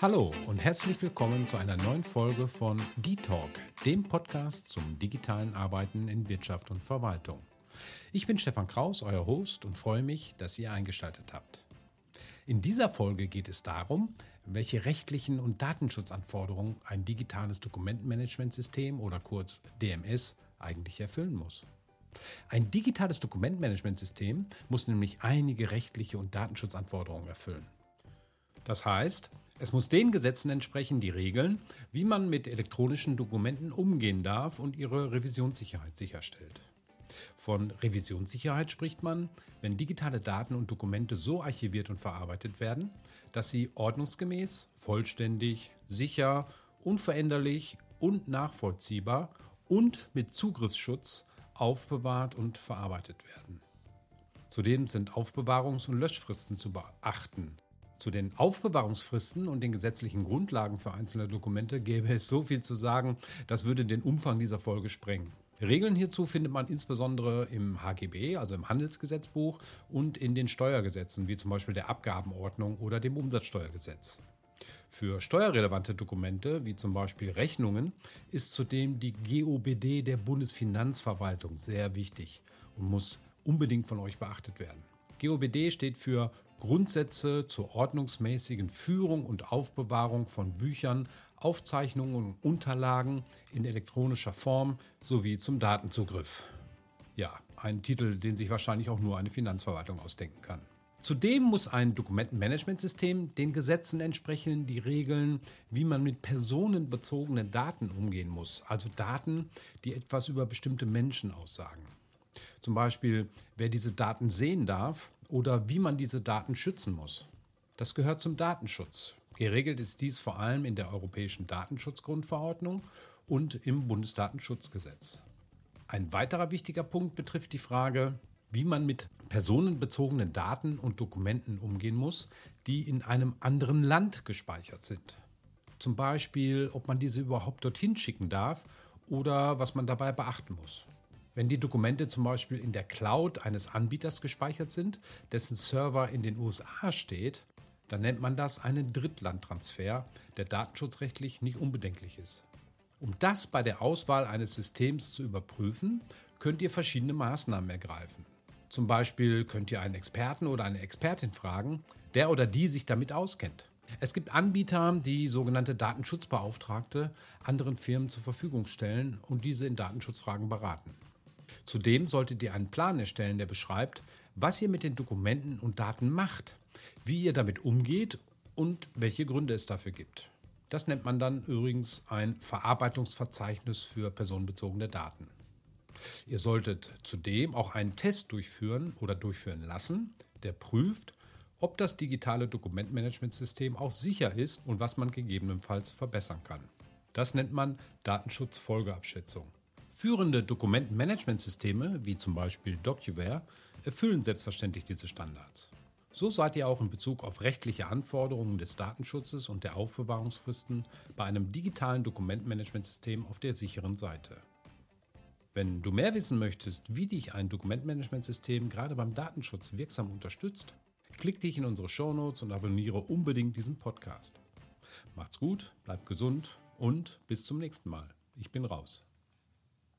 Hallo und herzlich willkommen zu einer neuen Folge von D-Talk, dem Podcast zum digitalen Arbeiten in Wirtschaft und Verwaltung. Ich bin Stefan Kraus, euer Host und freue mich, dass ihr eingeschaltet habt. In dieser Folge geht es darum, welche rechtlichen und Datenschutzanforderungen ein digitales Dokumentenmanagementsystem oder kurz DMS eigentlich erfüllen muss. Ein digitales Dokumentmanagementsystem muss nämlich einige rechtliche und Datenschutzanforderungen erfüllen. Das heißt, es muss den Gesetzen entsprechen, die regeln, wie man mit elektronischen Dokumenten umgehen darf und ihre Revisionssicherheit sicherstellt. Von Revisionssicherheit spricht man, wenn digitale Daten und Dokumente so archiviert und verarbeitet werden, dass sie ordnungsgemäß, vollständig, sicher, unveränderlich und nachvollziehbar und mit Zugriffsschutz aufbewahrt und verarbeitet werden. Zudem sind Aufbewahrungs- und Löschfristen zu beachten. Zu den Aufbewahrungsfristen und den gesetzlichen Grundlagen für einzelne Dokumente gäbe es so viel zu sagen, das würde den Umfang dieser Folge sprengen. Regeln hierzu findet man insbesondere im HGB, also im Handelsgesetzbuch, und in den Steuergesetzen, wie zum Beispiel der Abgabenordnung oder dem Umsatzsteuergesetz. Für steuerrelevante Dokumente, wie zum Beispiel Rechnungen, ist zudem die GOBD der Bundesfinanzverwaltung sehr wichtig und muss unbedingt von euch beachtet werden. GOBD steht für Grundsätze zur ordnungsmäßigen Führung und Aufbewahrung von Büchern, Aufzeichnungen und Unterlagen in elektronischer Form sowie zum Datenzugriff. Ja, ein Titel, den sich wahrscheinlich auch nur eine Finanzverwaltung ausdenken kann. Zudem muss ein Dokumentenmanagementsystem den Gesetzen entsprechen, die regeln, wie man mit personenbezogenen Daten umgehen muss, also Daten, die etwas über bestimmte Menschen aussagen. Zum Beispiel, wer diese Daten sehen darf oder wie man diese Daten schützen muss. Das gehört zum Datenschutz. Geregelt ist dies vor allem in der Europäischen Datenschutzgrundverordnung und im Bundesdatenschutzgesetz. Ein weiterer wichtiger Punkt betrifft die Frage, wie man mit personenbezogenen Daten und Dokumenten umgehen muss, die in einem anderen Land gespeichert sind. Zum Beispiel, ob man diese überhaupt dorthin schicken darf oder was man dabei beachten muss. Wenn die Dokumente zum Beispiel in der Cloud eines Anbieters gespeichert sind, dessen Server in den USA steht, dann nennt man das einen Drittlandtransfer, der datenschutzrechtlich nicht unbedenklich ist. Um das bei der Auswahl eines Systems zu überprüfen, könnt ihr verschiedene Maßnahmen ergreifen. Zum Beispiel könnt ihr einen Experten oder eine Expertin fragen, der oder die sich damit auskennt. Es gibt Anbieter, die sogenannte Datenschutzbeauftragte anderen Firmen zur Verfügung stellen und diese in Datenschutzfragen beraten. Zudem solltet ihr einen Plan erstellen, der beschreibt, was ihr mit den Dokumenten und Daten macht, wie ihr damit umgeht und welche Gründe es dafür gibt. Das nennt man dann übrigens ein Verarbeitungsverzeichnis für personenbezogene Daten. Ihr solltet zudem auch einen Test durchführen oder durchführen lassen, der prüft, ob das digitale Dokumentmanagementsystem auch sicher ist und was man gegebenenfalls verbessern kann. Das nennt man Datenschutzfolgeabschätzung. Führende Dokumentenmanagementsysteme, wie zum Beispiel DocuWare, erfüllen selbstverständlich diese Standards. So seid ihr auch in Bezug auf rechtliche Anforderungen des Datenschutzes und der Aufbewahrungsfristen bei einem digitalen Dokumentenmanagementsystem auf der sicheren Seite. Wenn du mehr wissen möchtest, wie dich ein Dokumentmanagementsystem gerade beim Datenschutz wirksam unterstützt, klick dich in unsere Shownotes und abonniere unbedingt diesen Podcast. Macht's gut, bleibt gesund und bis zum nächsten Mal. Ich bin raus.